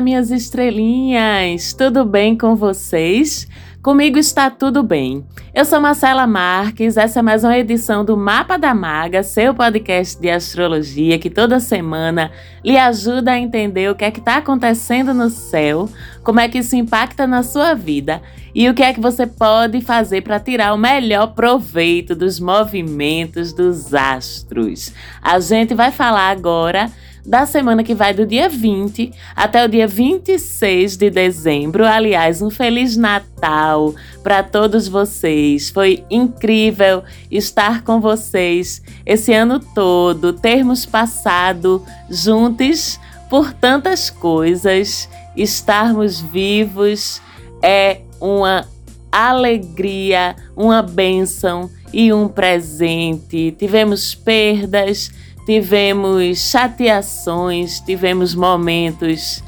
Olá, minhas estrelinhas! Tudo bem com vocês? Comigo está tudo bem. Eu sou Marcela Marques, essa é mais uma edição do Mapa da Maga, seu podcast de astrologia que toda semana lhe ajuda a entender o que é que está acontecendo no céu, como é que isso impacta na sua vida e o que é que você pode fazer para tirar o melhor proveito dos movimentos dos astros. A gente vai falar agora da semana que vai do dia 20 até o dia 26 de dezembro. Aliás, um Feliz Natal para todos vocês. Foi incrível estar com vocês esse ano todo, termos passado juntos por tantas coisas, estarmos vivos é uma alegria, uma bênção e um presente. Tivemos perdas, tivemos chateações, tivemos momentos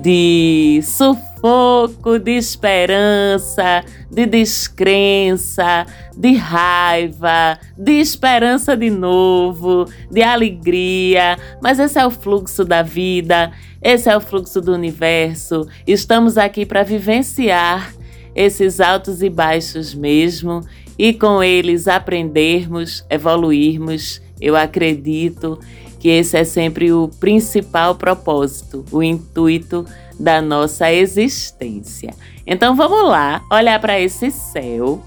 de sufoco, de esperança, de descrença, de raiva, de esperança de novo, de alegria. Mas esse é o fluxo da vida, esse é o fluxo do universo. Estamos aqui para vivenciar esses altos e baixos mesmo e com eles aprendermos, evoluirmos eu acredito que esse é sempre o principal propósito, o intuito da nossa existência. Então vamos lá, olhar para esse céu.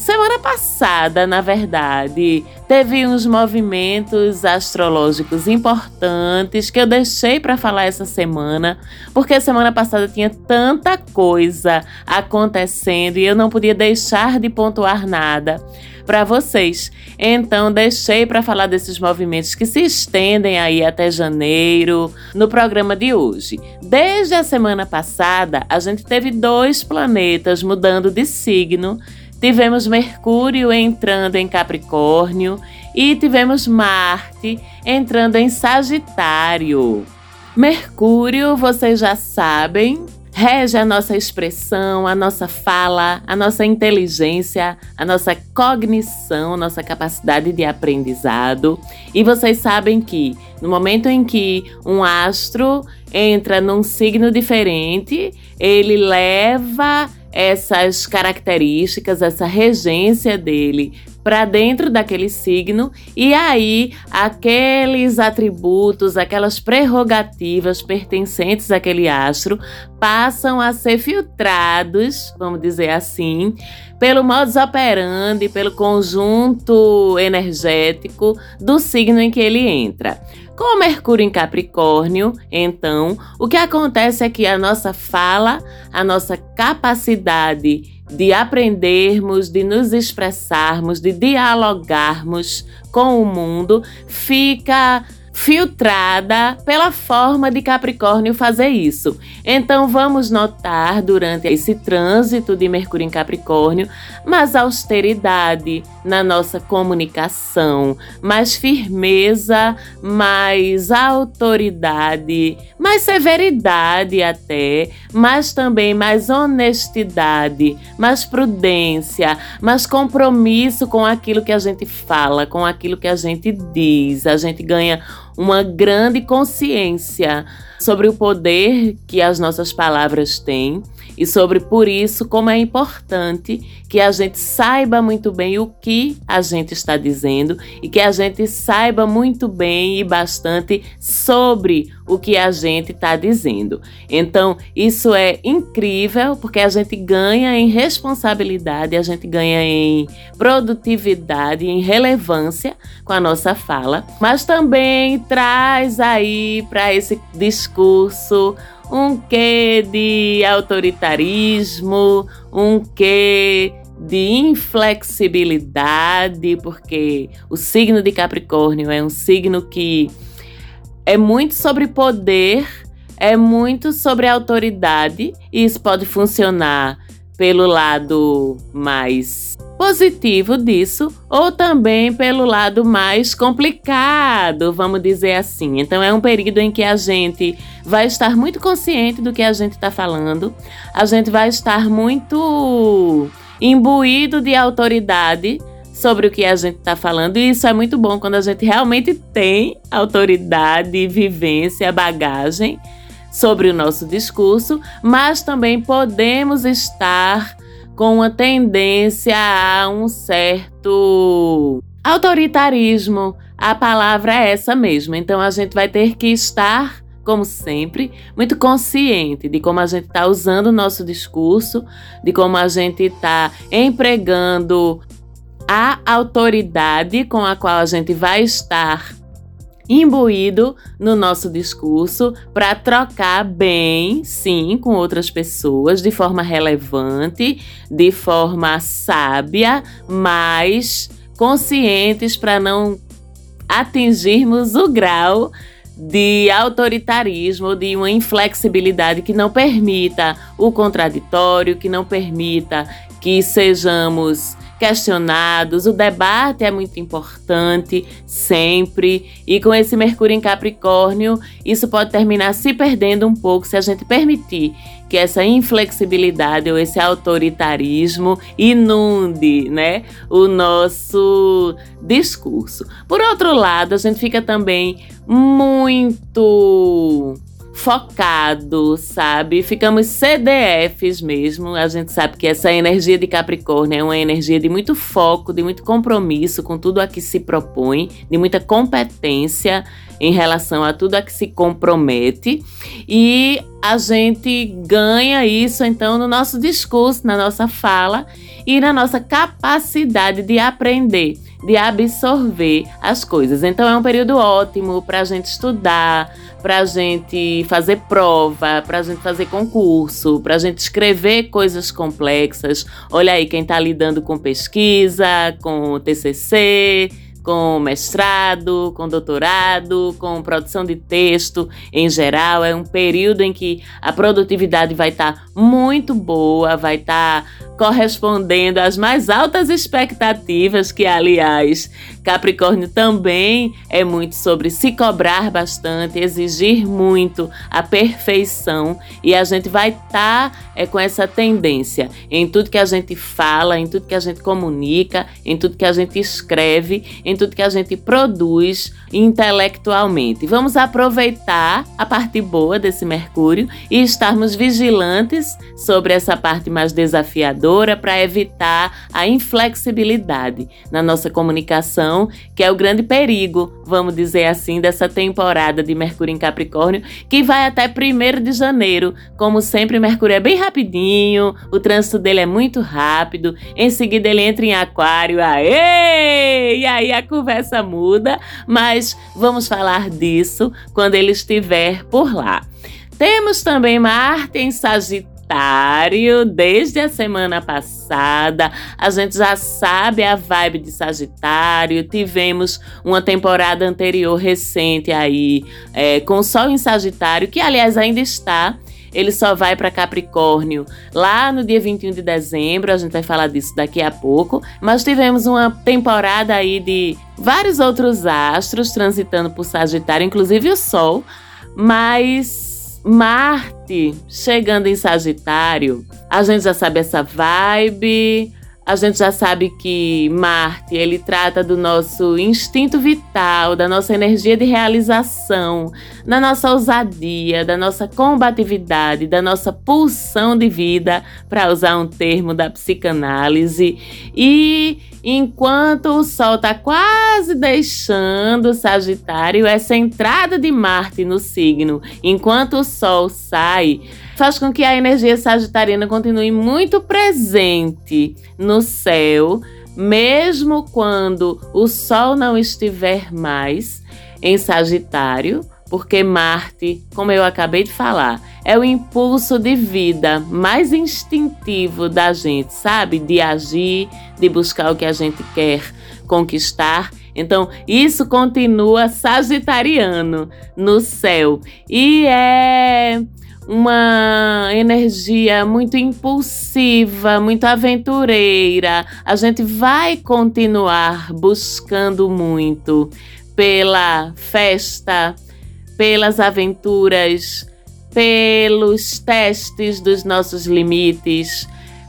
Semana passada, na verdade, teve uns movimentos astrológicos importantes que eu deixei para falar essa semana, porque semana passada tinha tanta coisa acontecendo e eu não podia deixar de pontuar nada para vocês. Então, deixei para falar desses movimentos que se estendem aí até janeiro no programa de hoje. Desde a semana passada, a gente teve dois planetas mudando de signo. Tivemos Mercúrio entrando em Capricórnio e tivemos Marte entrando em Sagitário. Mercúrio, vocês já sabem, rege a nossa expressão, a nossa fala, a nossa inteligência, a nossa cognição, nossa capacidade de aprendizado. E vocês sabem que no momento em que um astro entra num signo diferente, ele leva essas características, essa regência dele para dentro daquele signo e aí aqueles atributos, aquelas prerrogativas pertencentes àquele astro passam a ser filtrados, vamos dizer assim, pelo modus operandi, pelo conjunto energético do signo em que ele entra. Com Mercúrio em Capricórnio, então, o que acontece é que a nossa fala, a nossa capacidade de aprendermos, de nos expressarmos, de dialogarmos com o mundo, fica filtrada pela forma de Capricórnio fazer isso. Então vamos notar durante esse trânsito de Mercúrio em Capricórnio mais austeridade na nossa comunicação, mais firmeza, mais autoridade, mais severidade até, mas também mais honestidade, mais prudência, mais compromisso com aquilo que a gente fala, com aquilo que a gente diz. A gente ganha uma grande consciência sobre o poder que as nossas palavras têm e sobre por isso como é importante que a gente saiba muito bem o que a gente está dizendo e que a gente saiba muito bem e bastante sobre o que a gente está dizendo. Então, isso é incrível porque a gente ganha em responsabilidade, a gente ganha em produtividade, em relevância com a nossa fala, mas também traz aí para esse discurso um quê de autoritarismo, um quê de inflexibilidade, porque o signo de Capricórnio é um signo que é muito sobre poder, é muito sobre autoridade, e isso pode funcionar pelo lado mais positivo disso ou também pelo lado mais complicado, vamos dizer assim. Então é um período em que a gente vai estar muito consciente do que a gente está falando, a gente vai estar muito imbuído de autoridade sobre o que a gente está falando, e isso é muito bom quando a gente realmente tem autoridade, vivência, bagagem sobre o nosso discurso, mas também podemos estar com uma tendência a um certo autoritarismo. A palavra é essa mesmo. Então a gente vai ter que estar, como sempre, muito consciente de como a gente está usando o nosso discurso, de como a gente está empregando a autoridade com a qual a gente vai estar imbuído no nosso discurso para trocar bem, sim, com outras pessoas, de forma relevante, de forma sábia, mas conscientes para não atingirmos o grau de autoritarismo, de uma inflexibilidade que não permita o contraditório, que não permita que sejamos questionados. O debate é muito importante, sempre. E com esse Mercúrio em Capricórnio, isso pode terminar se perdendo um pouco se a gente permitir que essa inflexibilidade ou esse autoritarismo inunde, né, o nosso discurso. Por outro lado, a gente fica também muito focado, sabe? Ficamos CDFs mesmo. A gente sabe que essa energia de Capricórnio é uma energia de muito foco, de muito compromisso com tudo a que se propõe, de muita competência em relação a tudo a que se compromete. E a gente ganha isso então no nosso discurso, na nossa fala e na nossa capacidade de aprender de absorver as coisas. Então é um período ótimo para a gente estudar, para a gente fazer prova, para a gente fazer concurso, para a gente escrever coisas complexas. Olha aí quem está lidando com pesquisa, com TCC com mestrado, com doutorado, com produção de texto em geral. É um período em que a produtividade vai estar tá muito boa, vai estar tá correspondendo às mais altas expectativas, que, aliás, Capricórnio também é muito sobre se cobrar bastante, exigir muito a perfeição, e a gente vai estar tá, é, com essa tendência em tudo que a gente fala, em tudo que a gente comunica, em tudo que a gente escreve, em tudo que a gente produz intelectualmente. Vamos aproveitar a parte boa desse Mercúrio e estarmos vigilantes sobre essa parte mais desafiadora para evitar a inflexibilidade na nossa comunicação, que é o grande perigo, vamos dizer assim, dessa temporada de Mercúrio em Capricórnio, que vai até 1 de janeiro. Como sempre, Mercúrio é bem rapidinho, o trânsito dele é muito rápido, em seguida ele entra em Aquário, aê! E aí a conversa muda, mas vamos falar disso quando ele estiver por lá. Temos também Marte em Sagitário Sagitário desde a semana passada. A gente já sabe a vibe de Sagitário. Tivemos uma temporada anterior recente aí é, com Sol em Sagitário, que aliás ainda está. Ele só vai para Capricórnio lá no dia 21 de dezembro. A gente vai falar disso daqui a pouco. Mas tivemos uma temporada aí de vários outros astros transitando por Sagitário, inclusive o Sol. Mas Marte chegando em Sagitário, a gente já sabe essa vibe, a gente já sabe que Marte, ele trata do nosso instinto vital, da nossa energia de realização, da nossa ousadia, da nossa combatividade, da nossa pulsão de vida, para usar um termo da psicanálise. E enquanto o Sol está quase deixando Sagitário, essa entrada de Marte no signo, enquanto o Sol sai, faz com que a energia sagitariana continue muito presente no céu, mesmo quando o Sol não estiver mais em Sagitário, porque Marte, como eu acabei de falar, é o impulso de vida mais instintivo da gente, sabe? De agir, de buscar o que a gente quer conquistar. Então, isso continua sagitariano no céu. E é uma energia muito impulsiva, muito aventureira. A gente vai continuar buscando muito pela festa, pelas aventuras, pelos testes dos nossos limites,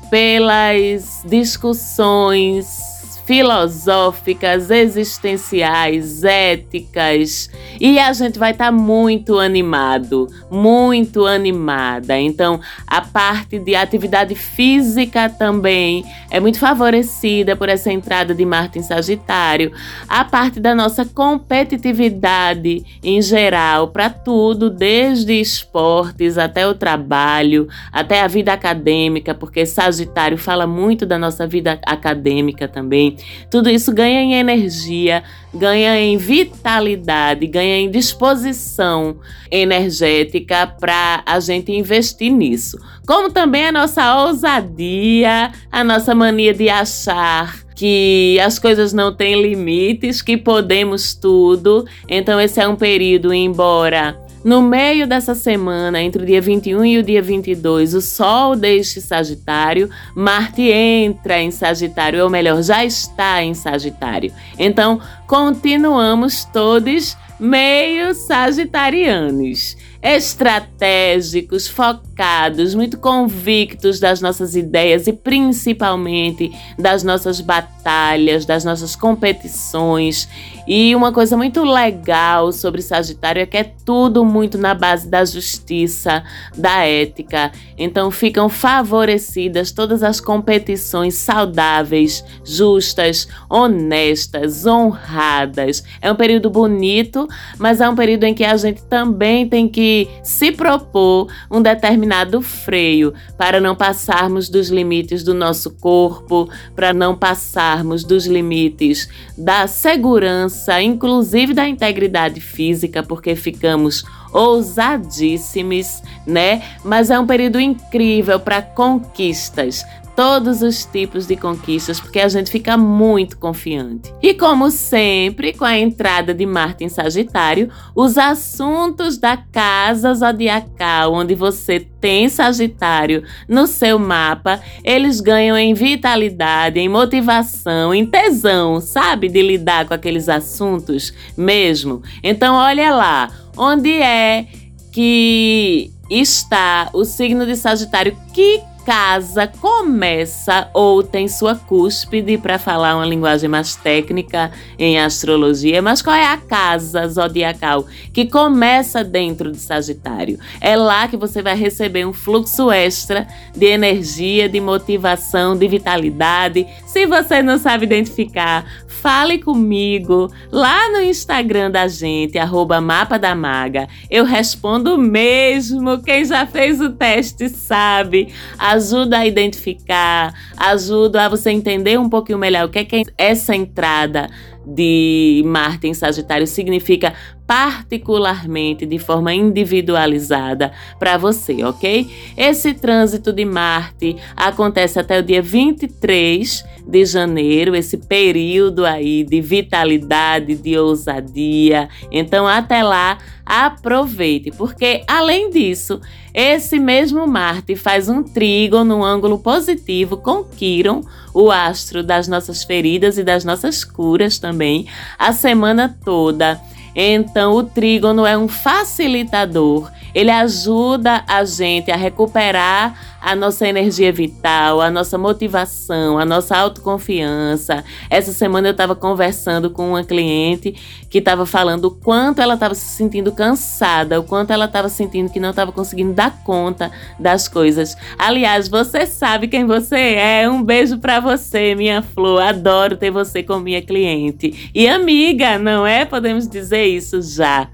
pelas discussões filosóficas, existenciais, éticas. E a gente vai estar tá muito animado, muito animada. Então, a parte de atividade física também é muito favorecida por essa entrada de Marte em Sagitário. A parte da nossa competitividade em geral, para tudo, desde esportes até o trabalho, até a vida acadêmica, porque Sagitário fala muito da nossa vida acadêmica também. Tudo isso ganha em energia, ganha em vitalidade, ganha em disposição energética para a gente investir nisso. Como também a nossa ousadia, a nossa mania de achar que as coisas não têm limites, que podemos tudo. Então, esse é um período, embora no meio dessa semana, entre o dia 21 e o dia 22, o Sol deixa Sagitário, Marte entra em Sagitário, ou melhor, já está em Sagitário. Então, continuamos todos meio sagitarianos estratégicos, focados, muito convictos das nossas ideias e principalmente das nossas batalhas, das nossas competições. E uma coisa muito legal sobre Sagitário é que é tudo muito na base da justiça, da ética. Então ficam favorecidas todas as competições saudáveis, justas, honestas, honradas. É um período bonito, mas é um período em que a gente também tem que se propor um determinado freio para não passarmos dos limites do nosso corpo, para não passarmos dos limites da segurança, inclusive da integridade física, porque ficamos ousadíssimos, né? Mas é um período incrível para conquistas, todos os tipos de conquistas, porque a gente fica muito confiante. E como sempre, com a entrada de Marte em Sagitário, os assuntos da casa zodiacal, onde você tem Sagitário no seu mapa, eles ganham em vitalidade, em motivação, em tesão, sabe? De lidar com aqueles assuntos mesmo. Então, olha lá, onde é que está o signo de Sagitário que casa começa ou tem sua cúspide, para falar uma linguagem mais técnica em astrologia, mas qual é a casa zodiacal que começa dentro de Sagitário? É lá que você vai receber um fluxo extra de energia, de motivação, de vitalidade. Se você não sabe identificar, fale comigo lá no Instagram da gente, arroba Mapa da Maga. Eu respondo mesmo. Quem já fez o teste sabe. Ajuda a identificar, ajuda a você entender um pouquinho melhor o que é, que é essa entrada de Marte em Sagitário. Significa particularmente de forma individualizada para você, ok? Esse trânsito de Marte acontece até o dia 23 de janeiro, esse período aí de vitalidade, de ousadia. Então, até lá, aproveite, porque além disso, esse mesmo Marte faz um trígono no ângulo positivo com Quiron, o astro das nossas feridas e das nossas curas também, a semana toda. Então, o trígono é um facilitador, ele ajuda a gente a recuperar a nossa energia vital, a nossa motivação, a nossa autoconfiança. Essa semana eu estava conversando com uma cliente que estava falando o quanto ela estava se sentindo cansada, o quanto ela estava sentindo que não estava conseguindo dar conta das coisas. Aliás, você sabe quem você é. Um beijo para você, minha flor. Adoro ter você como minha cliente e amiga, não é? Podemos dizer isso já.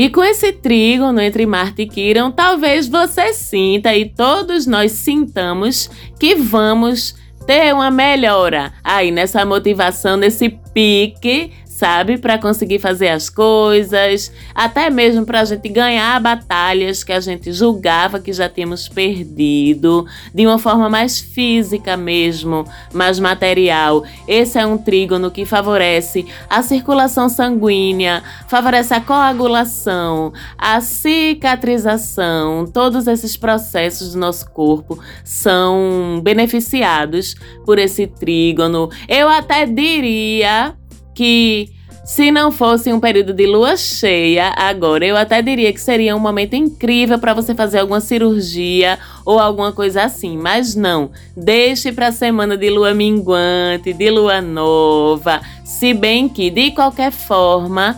E com esse trígono entre Marte e Quirón, talvez você sinta e todos nós sintamos que vamos ter uma melhora aí nessa motivação, nesse pique sabe? Para conseguir fazer as coisas, até mesmo para a gente ganhar batalhas que a gente julgava que já tínhamos perdido, de uma forma mais física mesmo, mais material. Esse é um trígono que favorece a circulação sanguínea, favorece a coagulação, a cicatrização, todos esses processos do nosso corpo são beneficiados por esse trígono. Eu até diria que Se não fosse um período de lua cheia, agora eu até diria que seria um momento incrível para você fazer alguma cirurgia ou alguma coisa assim, mas não. Deixe para semana de lua minguante, de lua nova, se bem que de qualquer forma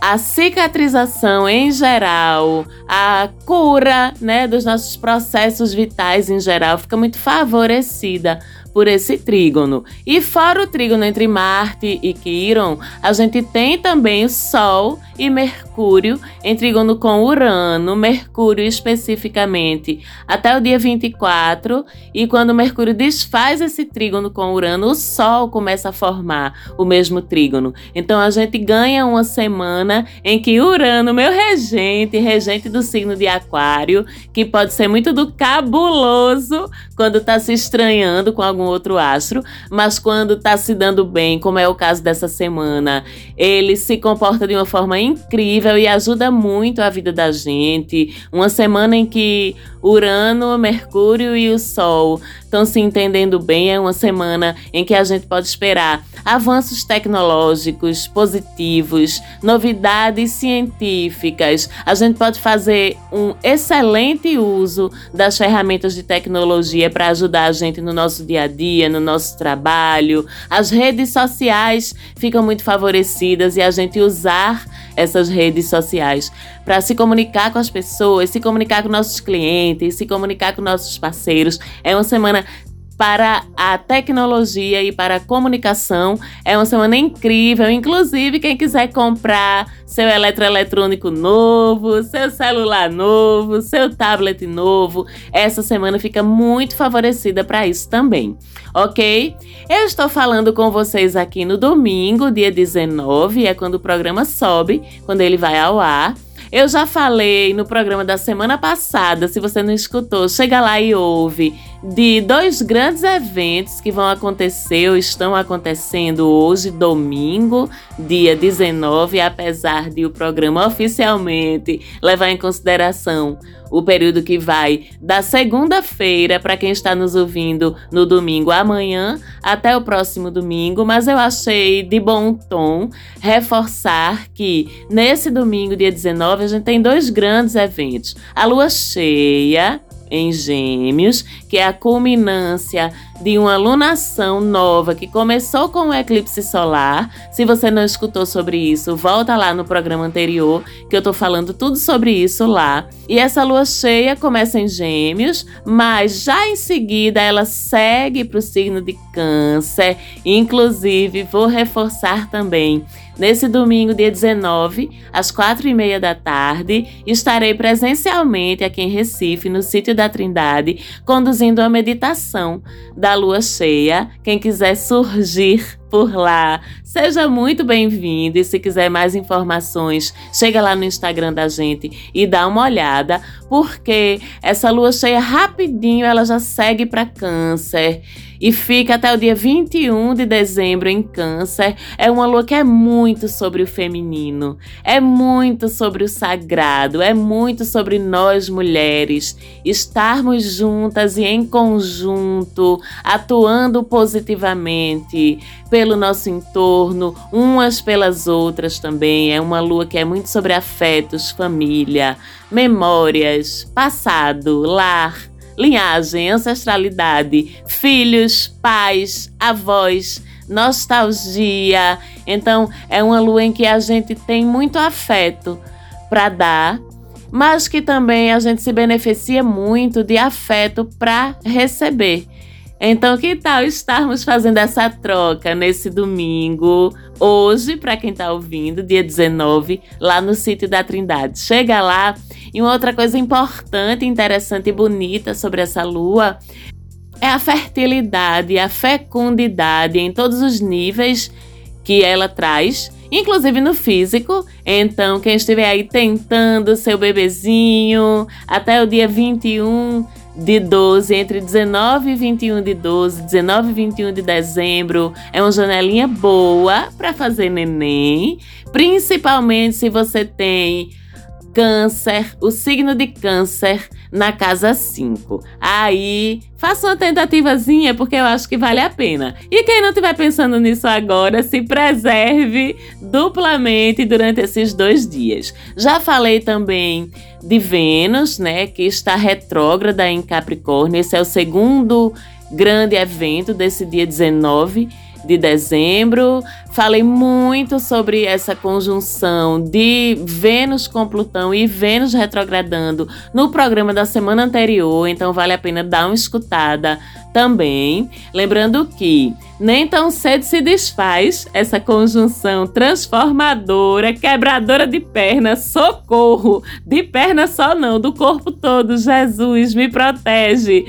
a cicatrização em geral, a cura, né, dos nossos processos vitais em geral fica muito favorecida por esse trígono. E fora o trígono entre Marte e Quiron, a gente tem também o Sol e Mercúrio em trígono com Urano, Mercúrio especificamente, até o dia 24. E quando Mercúrio desfaz esse trígono com Urano, o Sol começa a formar o mesmo trígono. Então a gente ganha uma semana em que Urano, meu regente, regente do signo de Aquário, que pode ser muito do cabuloso quando está se estranhando com algum outro astro, mas quando está se dando bem, como é o caso dessa semana, ele se comporta de uma forma incrível e ajuda muito a vida da gente. Uma semana em que Urano, Mercúrio e o Sol estão se entendendo bem, é uma semana em que a gente pode esperar avanços tecnológicos positivos, novidades científicas. A gente pode fazer um excelente uso das ferramentas de tecnologia para ajudar a gente no nosso dia a dia, no nosso trabalho. As redes sociais ficam muito favorecidas e a gente usar essas redes sociais para se comunicar com as pessoas, se comunicar com nossos clientes, se comunicar com nossos parceiros. É uma semana para a tecnologia e para a comunicação. É uma semana incrível. Inclusive, quem quiser comprar seu eletroeletrônico novo, seu celular novo, seu tablet novo, essa semana fica muito favorecida para isso também, ok? Eu estou falando com vocês aqui no domingo, dia 19, é quando o programa sobe, quando ele vai ao ar. Eu já falei no programa da semana passada, se você não escutou, chega lá e ouve, de dois grandes eventos que vão acontecer ou estão acontecendo hoje, domingo, dia 19, apesar de o programa oficialmente levar em consideração o período que vai da segunda-feira para quem está nos ouvindo no domingo amanhã até o próximo domingo, mas eu achei de bom tom reforçar que nesse domingo, dia 19, a gente tem dois grandes eventos. A lua cheia, em Gêmeos, que é a culminância de uma lunação nova que começou com o eclipse solar. Se você não escutou sobre isso, volta lá no programa anterior, que eu tô falando tudo sobre isso lá. E essa lua cheia começa em Gêmeos, mas já em seguida ela segue para o signo de Câncer. Inclusive, vou reforçar também Nesse domingo, dia 19, às quatro e meia da tarde, estarei presencialmente aqui em Recife, no sítio da Trindade, conduzindo a meditação da lua cheia. Quem quiser surgir por lá, seja muito bem-vindo. E se quiser mais informações, chega lá no Instagram da gente e dá uma olhada, porque essa lua cheia rapidinho ela já segue para Câncer e fica até o dia 21 de dezembro em Câncer. É uma lua que é muito sobre o feminino, é muito sobre o sagrado, é muito sobre nós mulheres estarmos juntas e em conjunto, atuando positivamente pelo nosso entorno, umas pelas outras também. É uma lua que é muito sobre afetos, família, memórias, passado, lar linhagem, ancestralidade, filhos, pais, avós, nostalgia. Então, é uma lua em que a gente tem muito afeto para dar, mas que também a gente se beneficia muito de afeto para receber. Então, que tal estarmos fazendo essa troca nesse domingo, hoje, para quem está ouvindo, dia 19, lá no sítio da Trindade? Chega lá. E uma outra coisa importante, interessante e bonita sobre essa lua é a fertilidade, a fecundidade em todos os níveis que ela traz, inclusive no físico. Então, quem estiver aí tentando seu bebezinho até o dia 21 de 12, entre 19 e 21 de 12, 19 e 21 de dezembro. É uma janelinha boa para fazer neném, principalmente se você tem Câncer, o signo de Câncer na casa 5. Aí, faça uma tentativazinha porque eu acho que vale a pena. E quem não estiver pensando nisso agora, se preserve duplamente durante esses dois dias. Já falei também de Vênus, né, que está retrógrada em Capricórnio. Esse é o segundo grande evento desse dia 19 de dezembro. Falei muito sobre essa conjunção de Vênus com Plutão e Vênus retrogradando no programa da semana anterior, então vale a pena dar uma escutada também. Lembrando que nem tão cedo se desfaz essa conjunção transformadora, quebradora de perna, socorro! De perna só não, do corpo todo. Jesus, me protege!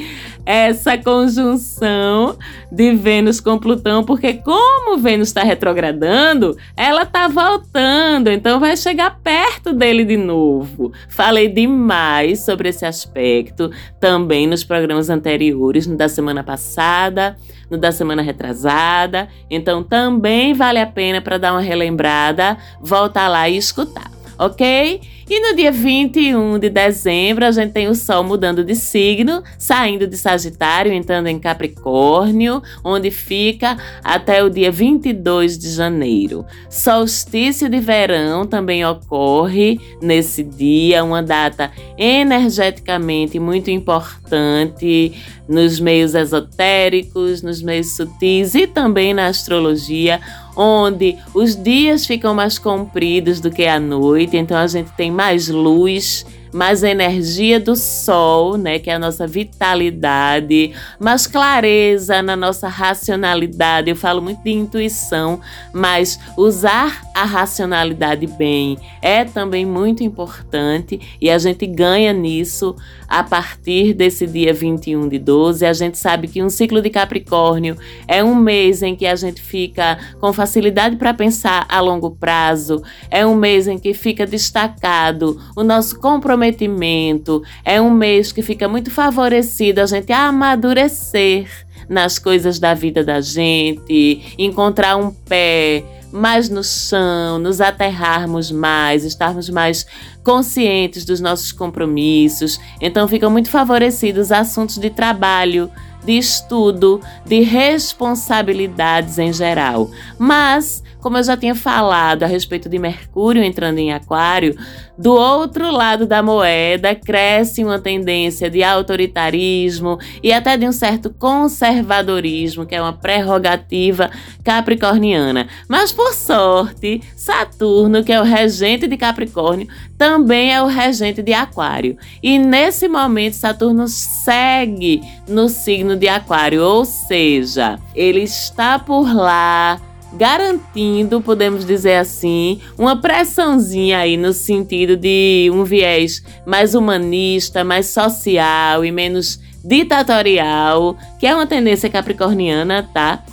Essa conjunção de Vênus com Plutão, porque como Vênus está retrogradando, ela está voltando, então vai chegar perto dele de novo. Falei demais sobre esse aspecto também nos programas anteriores, no da semana passada, no da semana retrasada, então também vale a pena para dar uma relembrada, voltar lá e escutar, ok? E no dia 21 de dezembro, a gente tem o Sol mudando de signo, saindo de Sagitário, entrando em Capricórnio, onde fica até o dia 22 de janeiro. Solstício de verão também ocorre nesse dia, uma data energeticamente muito importante nos meios esotéricos, nos meios sutis e também na astrologia onde os dias ficam mais compridos do que a noite, então a gente tem mais luz, mais energia do sol, né, que é a nossa vitalidade, mais clareza na nossa racionalidade. Eu falo muito de intuição, mas usar a racionalidade bem é também muito importante e a gente ganha nisso a partir desse dia 21 de 12. A gente sabe que um ciclo de Capricórnio é um mês em que a gente fica com facilidade para pensar a longo prazo, é um mês em que fica destacado o nosso comprometimento, é um mês que fica muito favorecido a gente amadurecer nas coisas da vida da gente, encontrar um pé mais no chão, nos aterrarmos mais, estarmos mais conscientes dos nossos compromissos. Então ficam muito favorecidos assuntos de trabalho, de estudo, de responsabilidades em geral. Mas como eu já tinha falado a respeito de Mercúrio entrando em Aquário, do outro lado da moeda cresce uma tendência de autoritarismo e até de um certo conservadorismo, que é uma prerrogativa capricorniana. Mas por sorte, Saturno, que é o regente de Capricórnio, também é o regente de Aquário. E nesse momento, Saturno segue no signo de Aquário, ou seja, ele está por lá garantindo, podemos dizer assim, uma pressãozinha aí no sentido de um viés mais humanista, mais social e menos ditatorial, que é uma tendência capricorniana, tá?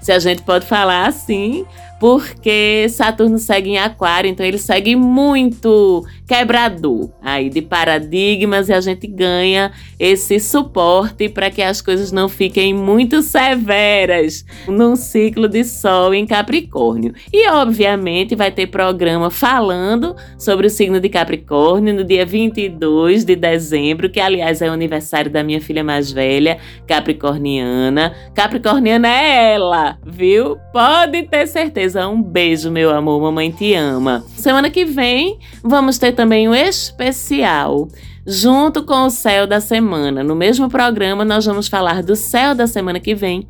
Se a gente pode falar assim, porque Saturno segue em Aquário, então ele segue muito quebrador aí de paradigmas e a gente ganha esse suporte para que as coisas não fiquem muito severas num ciclo de Sol em Capricórnio. E obviamente vai ter programa falando sobre o signo de Capricórnio no dia 22 de dezembro, que aliás é o aniversário da minha filha mais velha, capricorniana. Capricorniana é ela, viu? Pode ter certeza. Um beijo, meu amor, mamãe te ama. Semana que vem vamos ter também um especial junto com o céu da semana. No mesmo programa, nós vamos falar do céu da semana que vem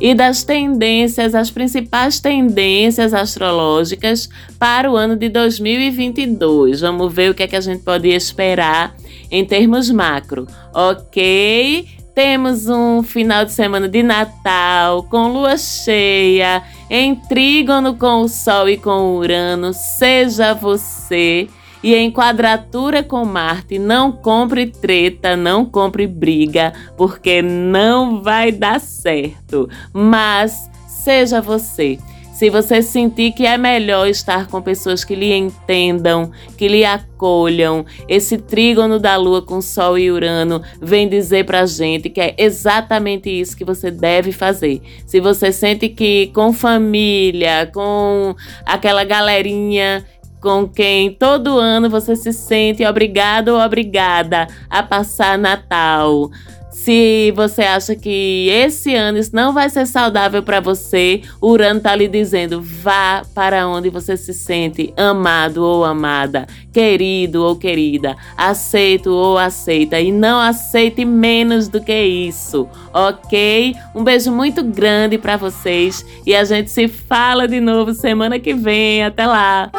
e das tendências, as principais tendências astrológicas para o ano de 2022. Vamos ver o que é que a gente pode esperar em termos macro, ok? Temos um final de semana de Natal com lua cheia, em trígono com o Sol e com Urano. Seja você e em quadratura com Marte, não compre treta, não compre briga, porque não vai dar certo. Mas seja você. Se você sentir que é melhor estar com pessoas que lhe entendam, que lhe acolham, esse trígono da Lua com Sol e Urano vem dizer pra gente que é exatamente isso que você deve fazer. Se você sente que com família, com aquela galerinha com quem todo ano você se sente obrigado ou obrigada a passar Natal. Se você acha que esse ano isso não vai ser saudável para você, o Urano tá lhe dizendo: vá para onde você se sente amado ou amada, querido ou querida, aceito ou aceita e não aceite menos do que isso, ok? Um beijo muito grande para vocês e a gente se fala de novo semana que vem. Até lá!